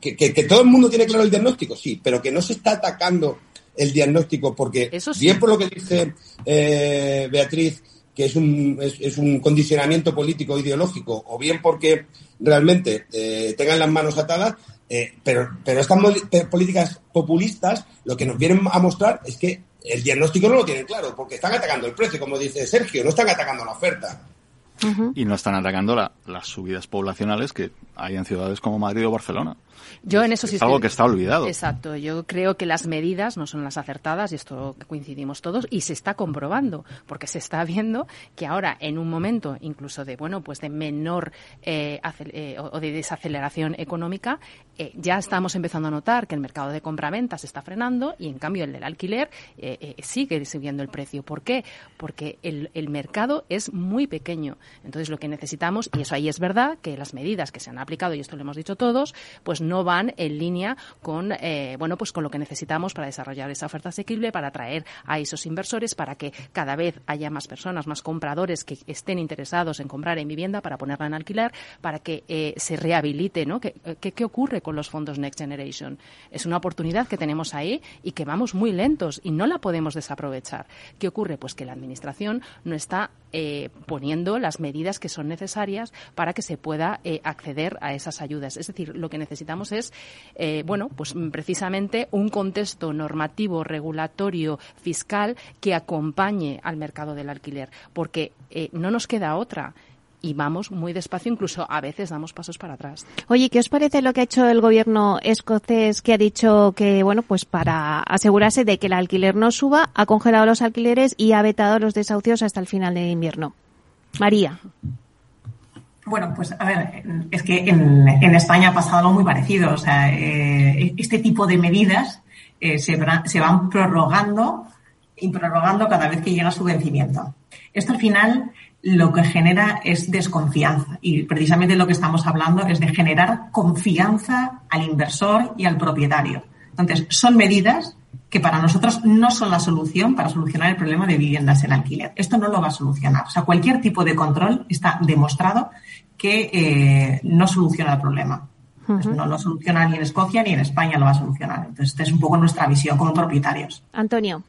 que, que todo el mundo tiene claro el diagnóstico, sí, pero que no se está atacando el diagnóstico, porque bien por lo que dice eh, Beatriz, que es un, es, un condicionamiento político ideológico, o bien porque realmente eh, tengan las manos atadas, eh, pero, pero estas políticas populistas lo que nos vienen a mostrar es que el diagnóstico no lo tienen claro, porque están atacando el precio, como dice Sergio, no están atacando la oferta. Y no están atacando las subidas poblacionales que hay en ciudades como Madrid o Barcelona. Yo en eso sí es algo que está olvidado. Exacto. Yo creo que las medidas no son las acertadas y esto coincidimos todos y se está comprobando porque se está viendo que ahora en un momento incluso de bueno pues de menor eh, eh, o de desaceleración económica eh, ya estamos empezando a notar que el mercado de compra-venta se está frenando y en cambio el del alquiler sigue subiendo el precio. ¿Por qué? Porque el, el mercado es muy pequeño. Entonces lo que necesitamos y eso ahí es verdad que las medidas que se han aplicado y esto lo hemos dicho todos pues no van en línea con, eh, bueno, pues con lo que necesitamos para desarrollar esa oferta asequible, para atraer a esos inversores, para que cada vez haya más personas, más compradores que estén interesados en comprar en vivienda para ponerla en alquiler, para que eh, se rehabilite, ¿no? ¿Qué, ¿Qué, ocurre con los fondos Next Generation? Es una oportunidad que tenemos ahí y que vamos muy lentos y no la podemos desaprovechar. ¿Qué ocurre? Pues que la Administración no está eh, poniendo las medidas que son necesarias para que se pueda acceder a esas ayudas. Es decir, lo que necesitamos es, eh, bueno, pues mm, precisamente un contexto normativo, regulatorio, fiscal que acompañe al mercado del alquiler, porque eh, no nos queda otra y vamos muy despacio, incluso a veces damos pasos para atrás. Oye, ¿qué os parece lo que ha hecho el gobierno escocés que ha dicho que, bueno, pues para asegurarse de que el alquiler no suba, ha congelado los alquileres y ha vetado los desahucios hasta el final del invierno? María. Bueno, pues a ver, es que en, en España ha pasado algo muy parecido. O sea, eh, este tipo de medidas eh, se, se van prorrogando y prorrogando cada vez que llega su vencimiento. Esto al final lo que genera es desconfianza y precisamente lo que estamos hablando es de generar confianza al inversor y al propietario. Entonces, son medidas que para nosotros no son la solución para solucionar el problema de viviendas en alquiler. Esto no lo va a solucionar. O sea, cualquier tipo de control está demostrado que eh, no soluciona el problema. no lo soluciona ni en Escocia ni en España lo va a solucionar. Entonces, esta es un poco nuestra visión como propietarios. Antonio.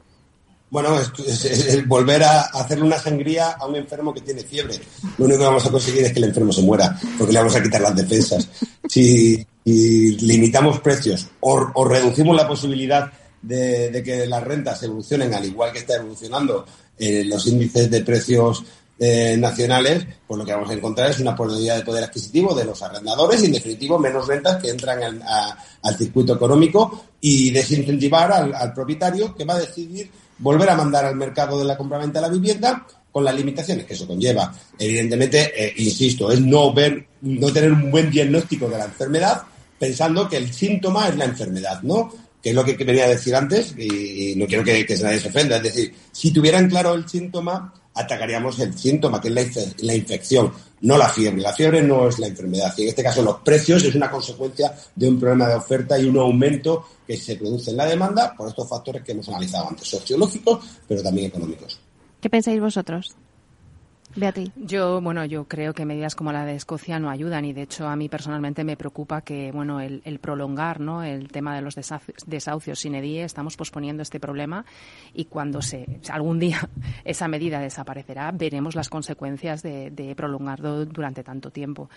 Bueno, es, volver a hacerle una sangría a un enfermo que tiene fiebre. Lo único que vamos a conseguir es que el enfermo se muera, porque le vamos a quitar las defensas. Si limitamos precios o, reducimos la posibilidad de, que las rentas evolucionen al igual que está evolucionando eh, los índices de precios eh, nacionales, pues lo que vamos a encontrar es una probabilidad de poder adquisitivo de los arrendadores y, en definitivo, menos rentas que entran al circuito económico y desincentivar al propietario que va a decidir volver a mandar al mercado de la compraventa de la vivienda con las limitaciones que eso conlleva. Evidentemente, eh, insisto, es no ver, no tener un buen diagnóstico de la enfermedad pensando que el síntoma es la enfermedad, ¿no? Que es lo que venía a decir antes y, no quiero que, que nadie se ofenda. Es decir, si tuvieran claro el síntoma, atacaríamos el síntoma, que es la, infección, no la fiebre. La fiebre no es la enfermedad. Y en este caso, los precios es una consecuencia de un problema de oferta y un aumento que se produce en la demanda por estos factores que hemos analizado antes, sociológicos, pero también económicos. ¿Qué pensáis vosotros? Beatriz. Yo, bueno, yo creo que medidas como la de Escocia no ayudan y de hecho a mí personalmente me preocupa que, bueno, el, prolongar, ¿no? El tema de los desahucios sin edie, estamos posponiendo este problema y cuando se, algún día esa medida desaparecerá, veremos las consecuencias de, prolongarlo durante tanto tiempo.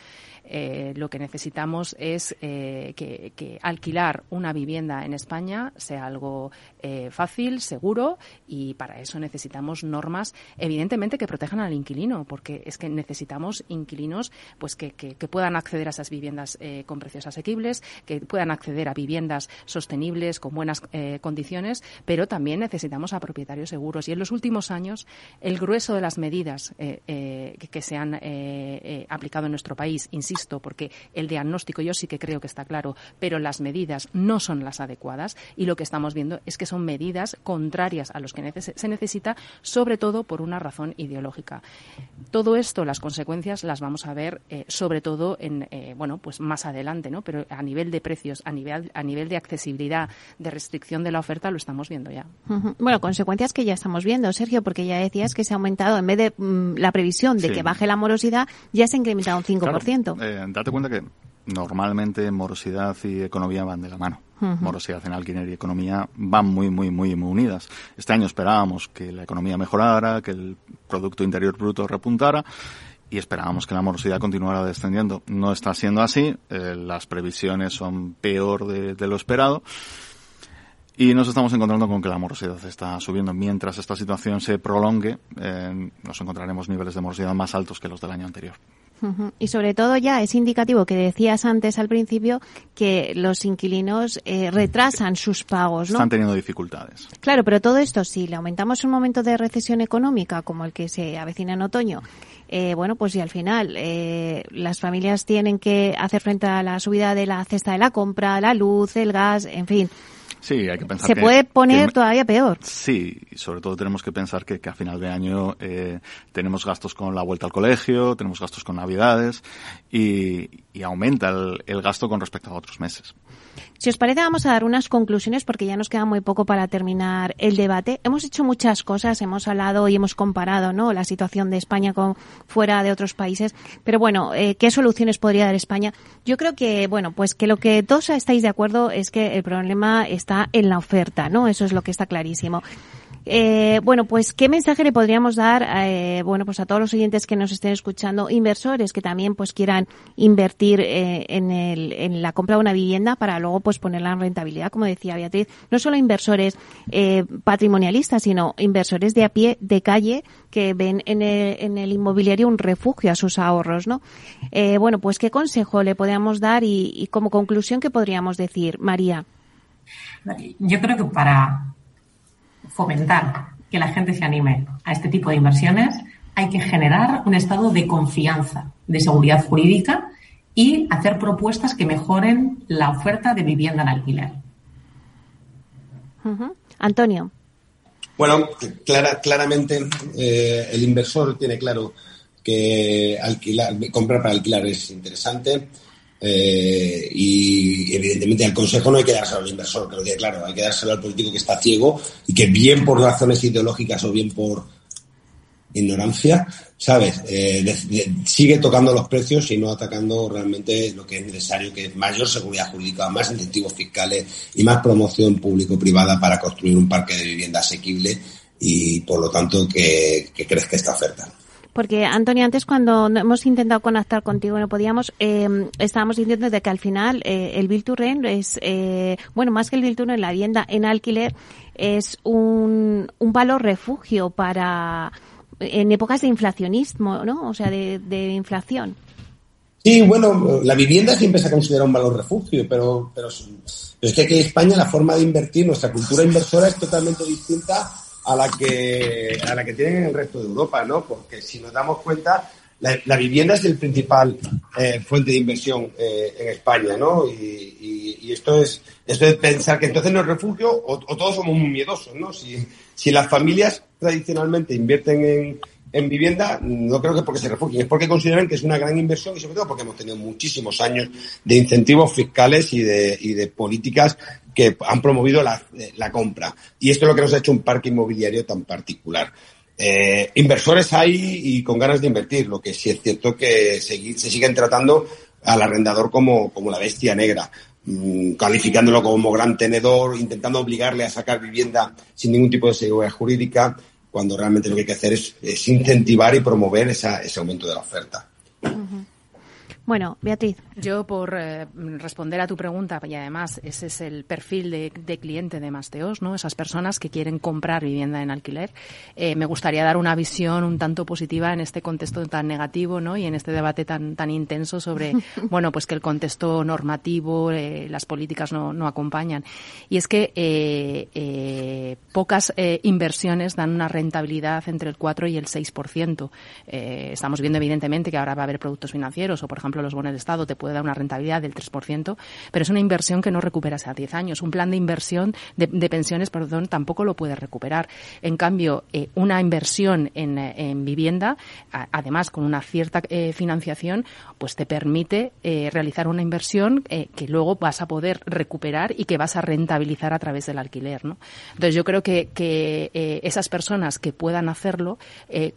Eh, lo que necesitamos es eh, que, alquilar una vivienda en España sea algo eh, fácil, seguro y para eso necesitamos normas, evidentemente, que protejan al inquilino porque es que necesitamos inquilinos pues que, puedan acceder a esas viviendas eh, con precios asequibles, que puedan acceder a viviendas sostenibles con buenas eh, condiciones, pero también necesitamos a propietarios seguros. Y en los últimos años, el grueso de las medidas eh, que, se han aplicado en nuestro país, insisto, porque el diagnóstico yo sí que creo que está claro, pero las medidas no son las adecuadas y lo que estamos viendo es que son medidas contrarias a los que se necesita, sobre todo por una razón ideológica. Todo esto, las consecuencias las vamos a ver eh, sobre todo en, eh, bueno, pues más adelante, ¿no? Pero a nivel de precios, a nivel, a nivel de accesibilidad, de restricción de la oferta, lo estamos viendo ya. Bueno, consecuencias que ya estamos viendo, Sergio, porque ya decías que se ha aumentado, en vez de mm, la previsión de que baje la morosidad, ya se ha incrementado un 5%. eh, date cuenta que normalmente morosidad y economía van de la mano. Morosidad en alquiler y economía van muy, muy, muy, muy unidas. Este año esperábamos que la economía mejorara, que el Producto Interior Bruto repuntara y esperábamos que la morosidad continuara descendiendo. No está siendo así, eh, las previsiones son peor de, lo esperado. Y nos estamos encontrando con que la morosidad está subiendo. Mientras esta situación se prolongue, eh, nos encontraremos niveles de morosidad más altos que los del año anterior. Y sobre todo ya es indicativo que decías antes al principio que los inquilinos eh, retrasan sus pagos, ¿no? Están teniendo dificultades. Claro, pero todo esto, si le aumentamos un momento de recesión económica como el que se avecina en otoño, eh, bueno, pues si al final eh, las familias tienen que hacer frente a la subida de la cesta de la compra, la luz, el gas, en fin, Sí, hay que pensar Se puede poner todavía peor. Sí, y sobre todo tenemos que pensar que, a final de año eh, tenemos gastos con la vuelta al colegio, tenemos gastos con navidades y, aumenta el, gasto con respecto a otros meses. Si os parece, vamos a dar unas conclusiones porque ya nos queda muy poco para terminar el debate. Hemos hecho muchas cosas, hemos hablado y hemos comparado ¿no? la situación de España con fuera de otros países. Pero bueno, eh, ¿qué soluciones podría dar España? Yo creo que, bueno, pues que lo que todos estáis de acuerdo es que el problema está en la oferta, ¿no? Eso es lo que está clarísimo. Eh, bueno, pues qué mensaje le podríamos dar, eh, bueno, pues a todos los oyentes que nos estén escuchando, inversores que también pues quieran invertir eh, en, el, en la compra de una vivienda para luego pues ponerla en rentabilidad, como decía Beatriz, no solo inversores eh, patrimonialistas, sino inversores de a pie, de calle, que ven en el, en el inmobiliario un refugio a sus ahorros, ¿no? Eh, bueno, pues qué consejo le podríamos dar y, y como conclusión qué podríamos decir, María. Yo creo que para fomentar que la gente se anime a este tipo de inversiones, hay que generar un estado de confianza, de seguridad jurídica y hacer propuestas que mejoren la oferta de vivienda en alquiler. Antonio. Bueno, clara, claramente eh, el inversor tiene claro que alquilar, comprar para alquilar es interesante eh, y evidentemente el consejo no hay que dárselo al inversor, que lo claro, hay que dárselo al político que está ciego y que bien por razones ideológicas o bien por ignorancia, ¿sabes? Eh, sigue tocando los precios y no atacando realmente lo que es necesario, que es mayor seguridad jurídica, más incentivos fiscales y más promoción público-privada para construir un parque de vivienda asequible y, por lo tanto, que, que crezca esta oferta. Porque, Antonio, antes cuando hemos intentado conectar contigo no podíamos, eh, estábamos diciendo de que al final eh, el Bill to es, eh, bueno, más que el Bill to la vivienda en alquiler es un, un valor refugio para, en épocas de inflacionismo, ¿no? O sea, de, de inflación. Sí, bueno, la vivienda siempre se ha considerado un valor refugio, pero, pero, pero es que aquí en España la forma de invertir, nuestra cultura inversora es totalmente distinta a la que, a la que tienen en el resto de Europa, ¿no? Porque si nos damos cuenta, la, vivienda es el principal eh, fuente de inversión eh, en España, ¿no? Y, esto es esto es pensar que entonces no es refugio o, todos somos muy miedosos, ¿no? Si, si las familias tradicionalmente invierten en, en vivienda, no creo que es porque se refugien, es porque consideran que es una gran inversión y sobre todo porque hemos tenido muchísimos años de incentivos fiscales y de, y de políticas que han promovido la, compra. Y esto es lo que nos ha hecho un parque inmobiliario tan particular. Eh, inversores hay y con ganas de invertir, lo que sí es cierto que segui- se siguen tratando al arrendador como, como la bestia negra, mm, calificándolo como gran tenedor, intentando obligarle a sacar vivienda sin ningún tipo de seguridad jurídica, cuando realmente lo que hay que hacer es, es incentivar y promover esa- ese aumento de la oferta. Bueno, Beatriz. Yo, por eh, responder a tu pregunta, y además ese es el perfil de, de cliente de Masteos, ¿no? Esas personas que quieren comprar vivienda en alquiler, eh, me gustaría dar una visión un tanto positiva en este contexto tan negativo, ¿no? Y en este debate tan tan intenso sobre, bueno, pues que el contexto normativo, eh, las políticas no, no acompañan. Y es que pocas inversiones dan una rentabilidad entre el 4 y el 6%. Eh, estamos viendo evidentemente que ahora va a haber productos financieros o, por ejemplo, los bonos de Estado te puede dar una rentabilidad del 3%, pero es una inversión que no recuperas a 10 años. Un plan de inversión de, pensiones, perdón, tampoco lo puedes recuperar. En cambio, eh, una inversión en, eh, en vivienda, además con una cierta eh, financiación, pues te permite realizar una inversión que luego vas a poder recuperar y que vas a rentabilizar a través del alquiler, ¿no? Entonces yo creo que, esas personas que puedan hacerlo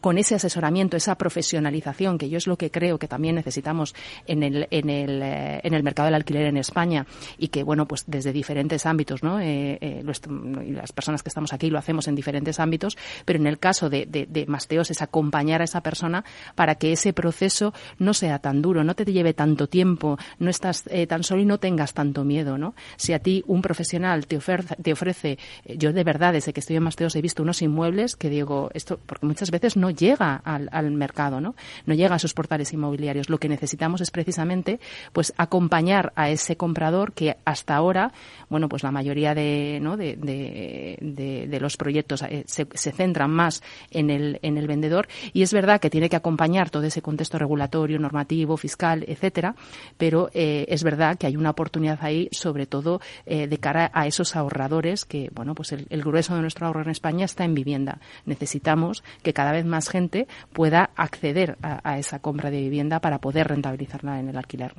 con ese asesoramiento, esa profesionalización, que yo es lo que creo que también necesitamos en el, en el, eh, en el mercado del alquiler en España y que, bueno, pues desde diferentes ámbitos, ¿no? Eh, eh, las personas que estamos aquí lo hacemos en diferentes ámbitos, pero en el caso de, de, de Masteos es acompañar a esa persona para que ese proceso no sea tan duro, no te lleve tanto tiempo, no estás eh, tan solo y no tengas tanto miedo, ¿no? Si a ti un profesional te ofrece, te ofrece yo de verdad desde que estoy en Masteos he visto unos inmuebles que digo, esto, porque muchas veces no llega al, al mercado, ¿no? No llega a esos portales inmobiliarios. Lo que necesitamos es precisamente, pues, acompañar a ese comprador que hasta ahora, bueno, pues la mayoría de, ¿no? de, de, de- los proyectos eh, se, centran más en el, en el vendedor y es verdad que tiene que acompañar todo ese contexto regulatorio, normativo, fiscal, etcétera, pero eh, es verdad que hay una oportunidad ahí, sobre todo eh, de cara a esos ahorradores que, bueno, pues el, grueso de nuestro ahorro en España está en vivienda. Necesitamos que cada vez más gente pueda acceder a, esa compra de vivienda para poder en el alquiler.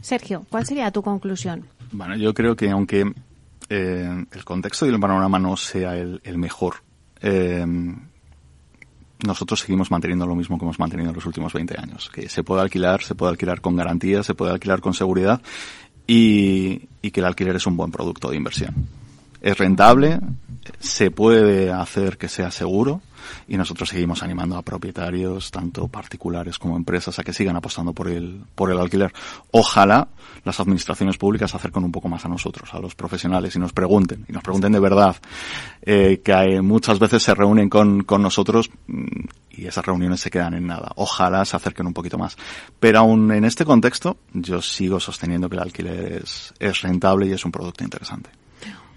Sergio, ¿cuál sería tu conclusión? Bueno, yo creo que aunque eh, el contexto y el panorama no sea el, el mejor, eh, nosotros seguimos manteniendo lo mismo que hemos mantenido en los últimos 20 años, que se puede alquilar, se puede alquilar con garantía, se puede alquilar con seguridad y, y que el alquiler es un buen producto de inversión. Es rentable, se puede hacer que sea seguro y nosotros seguimos animando a propietarios, tanto particulares como empresas, a que sigan apostando por el, por el alquiler. Ojalá las administraciones públicas se acerquen un poco más a nosotros, a los profesionales, y nos pregunten, y nos pregunten de verdad, eh, que muchas veces se reúnen con, con nosotros mm, y esas reuniones se quedan en nada. Ojalá se acerquen un poquito más. Pero aún en este contexto, yo sigo sosteniendo que el alquiler es, es rentable y es un producto interesante.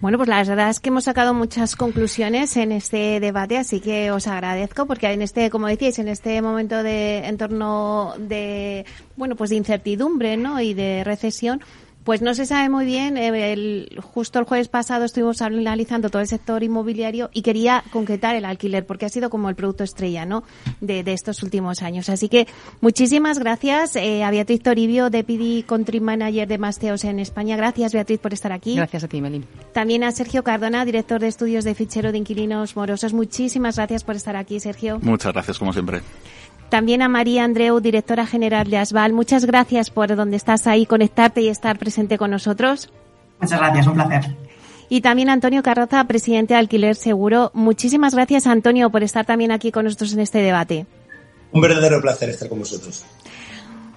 Bueno, pues la verdad es que hemos sacado muchas conclusiones en este debate, así que os agradezco porque en este, como decíais, en este momento de entorno de, bueno, pues de incertidumbre, ¿no? Y de recesión, pues no se sabe muy bien. Eh, el, justo el jueves pasado estuvimos analizando todo el sector inmobiliario y quería concretar el alquiler porque ha sido como el producto estrella, ¿no? De, de estos últimos años. Así que muchísimas gracias eh, a Beatriz Toribio, Deputy Country Manager de Masteos en España. Gracias, Beatriz, por estar aquí. Gracias a ti, Melín. También a Sergio Cardona, director de estudios de fichero de inquilinos morosos. Muchísimas gracias por estar aquí, Sergio. Muchas gracias, como siempre. También a María Andreu, directora general de Asval. Muchas gracias por donde estás ahí, conectarte y estar presente con nosotros. Muchas gracias, un placer. Y también a Antonio Carroza, presidente de Alquiler Seguro. Muchísimas gracias, Antonio, por estar también aquí con nosotros en este debate. Un verdadero placer estar con vosotros.